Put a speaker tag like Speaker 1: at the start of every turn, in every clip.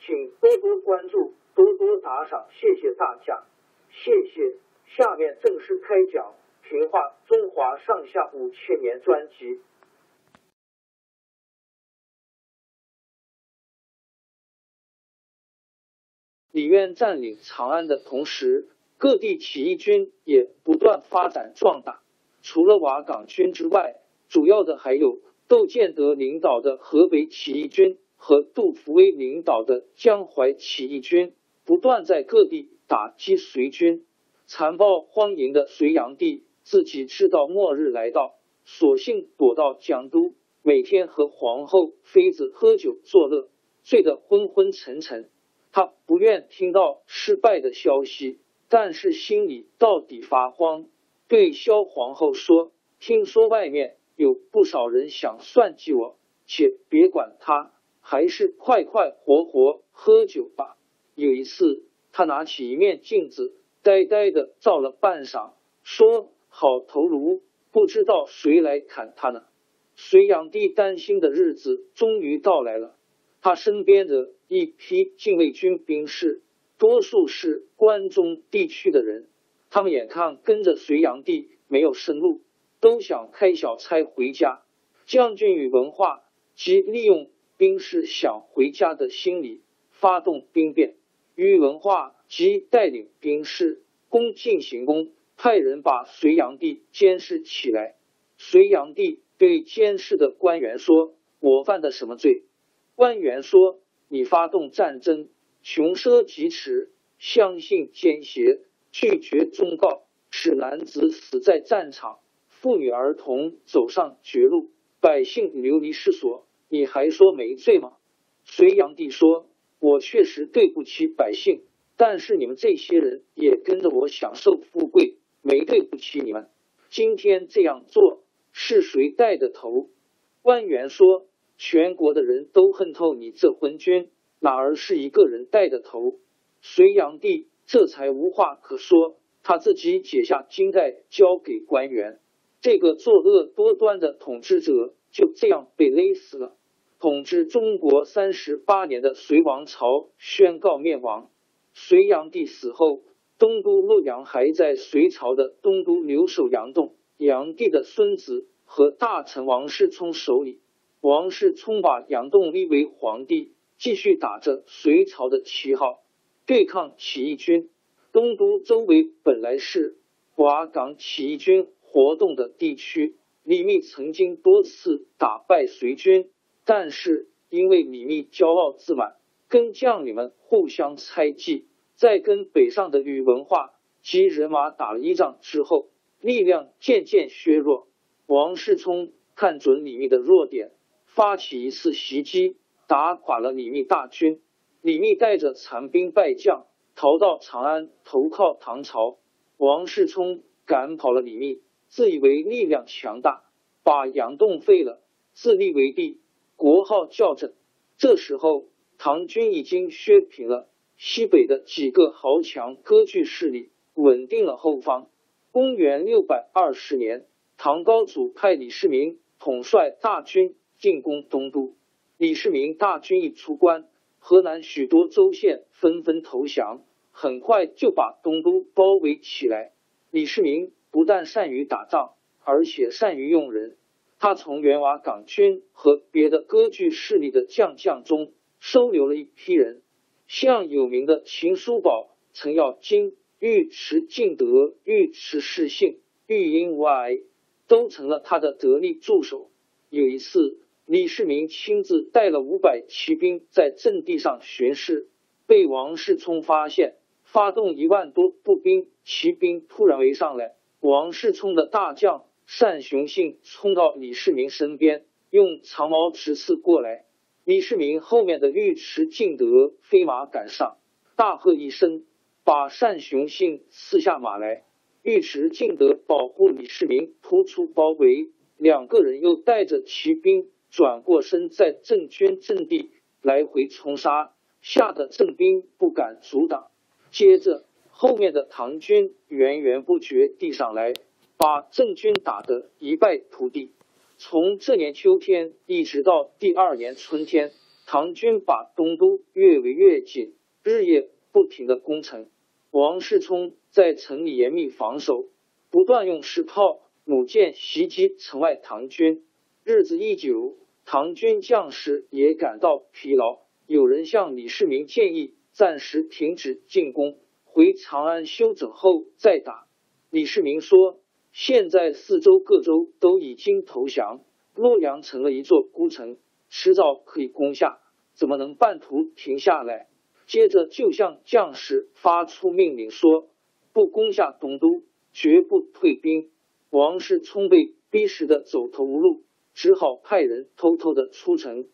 Speaker 1: 请多多关注。多多打赏，谢谢大家，谢谢。下面正式开讲《评话中华上下五千年》专辑。李渊占领长安的同时，各地起义军也不断发展壮大。除了瓦岗军之外，主要的还有窦建德领导的河北起义军和杜伏威领导的江淮起义军。不断在各地打击隋军，残暴荒淫的隋炀帝自己知道末日来到，索性躲到江都，每天和皇后妃子喝酒作乐，醉得昏昏沉沉。他不愿听到失败的消息，但是心里到底发慌。对萧皇后说：“听说外面有不少人想算计我，且别管他，还是快快活活喝酒吧。”有一次，他拿起一面镜子，呆呆的照了半晌，说：“好头颅，不知道谁来砍他呢。”隋炀帝担心的日子终于到来了。他身边的一批禁卫军兵士，多数是关中地区的人，他们眼看跟着隋炀帝没有生路，都想开小差回家。将军与文化即利用兵士想回家的心理，发动兵变。于文化即带领兵士攻进行宫，派人把隋炀帝监视起来。隋炀帝对监视的官员说：“我犯的什么罪？”官员说：“你发动战争，穷奢极侈，相信奸邪，拒绝忠告，使男子死在战场，妇女儿童走上绝路，百姓流离失所。你还说没罪吗？”隋炀帝说。我确实对不起百姓，但是你们这些人也跟着我享受富贵，没对不起你们。今天这样做是谁带的头？官员说：“全国的人都恨透你这昏君，哪儿是一个人带的头？”隋炀帝这才无话可说，他自己解下金带交给官员，这个作恶多端的统治者就这样被勒死了。统治中国三十八年的隋王朝宣告灭亡。隋炀帝死后，东都洛阳还在隋朝的东都留守杨栋，炀帝的孙子和大臣王世充手里。王世充把杨栋立为皇帝，继续打着隋朝的旗号对抗起义军。东都周围本来是瓦岗起义军活动的地区，李密曾经多次打败隋军。但是因为李密骄傲自满，跟将领们互相猜忌，在跟北上的宇文化及人马打了一仗之后，力量渐渐削弱。王世充看准李密的弱点，发起一次袭击，打垮了李密大军。李密带着残兵败将逃到长安投靠唐朝。王世充赶跑了李密，自以为力量强大，把杨栋废了，自立为帝。国号校正。这时候，唐军已经削平了西北的几个豪强割据势力，稳定了后方。公元六百二十年，唐高祖派李世民统帅大军进攻东都。李世民大军一出关，河南许多州县纷纷投降，很快就把东都包围起来。李世民不但善于打仗，而且善于用人。他从元瓦岗军和别的割据势力的将将中收留了一批人，像有名的秦叔宝、程咬金、尉迟敬德、尉迟世信、尉英无碍，都成了他的得力助手。有一次，李世民亲自带了五百骑兵在阵地上巡视，被王世充发现，发动一万多步兵、骑兵突然围上来。王世充的大将。单雄信冲到李世民身边，用长矛直刺过来。李世民后面的尉迟敬德飞马赶上，大喝一声，把单雄信刺下马来。尉迟敬德保护李世民突出包围，两个人又带着骑兵转过身，在郑军阵地来回冲杀，吓得郑兵不敢阻挡。接着，后面的唐军源源不绝地上来。把郑军打得一败涂地。从这年秋天一直到第二年春天，唐军把东都越围越紧，日夜不停的攻城。王世充在城里严密防守，不断用石炮、弩箭袭击城外唐军。日子一久，唐军将士也感到疲劳，有人向李世民建议暂时停止进攻，回长安休整后再打。李世民说。现在四周各州都已经投降，洛阳成了一座孤城，迟早可以攻下，怎么能半途停下来？接着就向将士发出命令说：不攻下东都，绝不退兵。王世充被逼实的走投无路，只好派人偷偷的出城，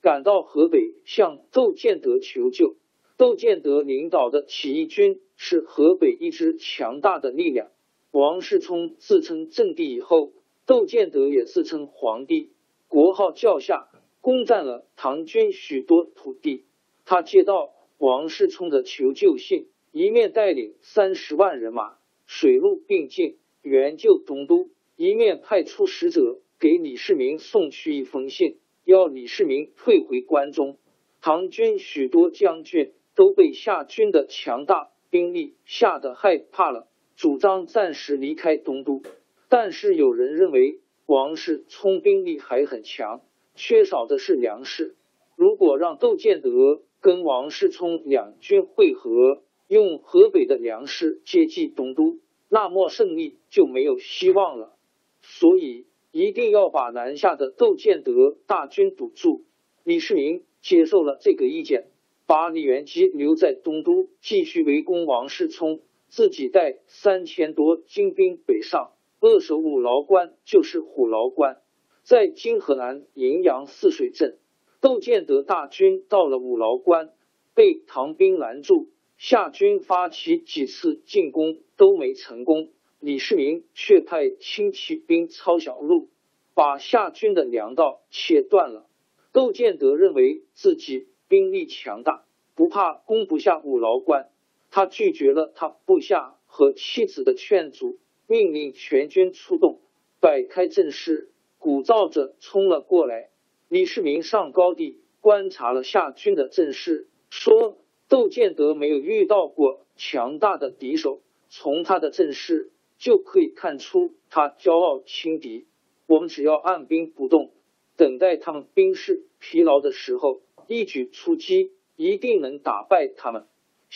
Speaker 1: 赶到河北向窦建德求救。窦建德领导的起义军是河北一支强大的力量。王世充自称正帝以后，窦建德也自称皇帝，国号叫夏，攻占了唐军许多土地。他接到王世充的求救信，一面带领三十万人马水陆并进援救东都，一面派出使者给李世民送去一封信，要李世民退回关中。唐军许多将军都被夏军的强大兵力吓得害怕了。主张暂时离开东都，但是有人认为王世充兵力还很强，缺少的是粮食。如果让窦建德跟王世充两军会合，用河北的粮食接济东都，那么胜利就没有希望了。所以一定要把南下的窦建德大军堵住。李世民接受了这个意见，把李元吉留在东都，继续围攻王世充。自己带三千多精兵北上，扼守五劳关，就是虎牢关，在今河南荥阳泗水镇。窦建德大军到了五劳关，被唐兵拦住，夏军发起几次进攻都没成功。李世民却派轻骑兵抄小路，把夏军的粮道切断了。窦建德认为自己兵力强大，不怕攻不下五劳关。他拒绝了他部下和妻子的劝阻，命令全军出动，摆开阵势，鼓噪着冲了过来。李世民上高地观察了夏军的阵势，说：“窦建德没有遇到过强大的敌手，从他的阵势就可以看出他骄傲轻敌。我们只要按兵不动，等待他们兵士疲劳的时候，一举出击，一定能打败他们。”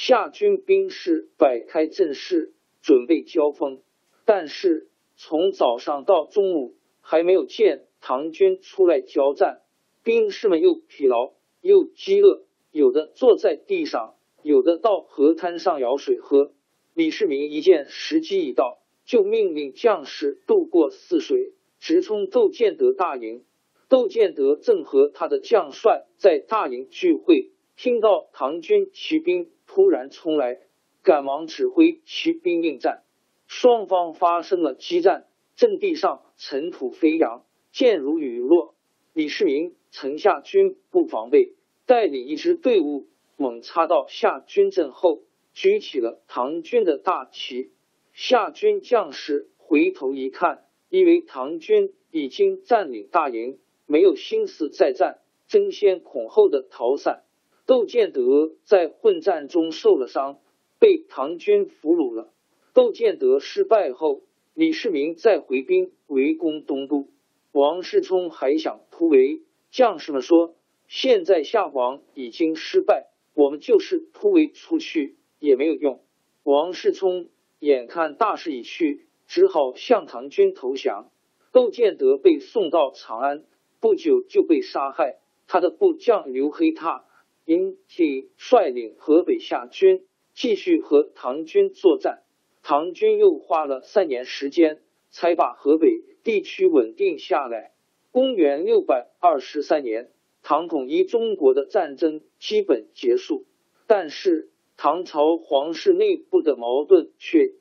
Speaker 1: 夏军兵士摆开阵势，准备交锋。但是从早上到中午，还没有见唐军出来交战。兵士们又疲劳又饥饿，有的坐在地上，有的到河滩上舀水喝。李世民一见时机已到，就命令将士渡过泗水，直冲窦建德大营。窦建德正和他的将帅在大营聚会，听到唐军骑兵。突然冲来，赶忙指挥骑兵应战，双方发生了激战，阵地上尘土飞扬，箭如雨落。李世民城下军不防备，带领一支队伍猛插到夏军阵后，举起了唐军的大旗，夏军将士回头一看，以为唐军已经占领大营，没有心思再战，争先恐后的逃散。窦建德在混战中受了伤，被唐军俘虏了。窦建德失败后，李世民再回兵围攻东都。王世充还想突围，将士们说：“现在夏皇已经失败，我们就是突围出去也没有用。”王世充眼看大势已去，只好向唐军投降。窦建德被送到长安，不久就被杀害。他的部将刘黑闼。因替率领河北夏军继续和唐军作战，唐军又花了三年时间才把河北地区稳定下来。公元六百二十三年，唐统一中国的战争基本结束，但是唐朝皇室内部的矛盾却……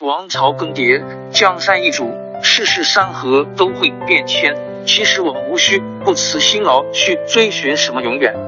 Speaker 1: 王朝更迭，江山易主，世事山河都会变迁。其实我们无需不辞辛劳去追寻什么永远。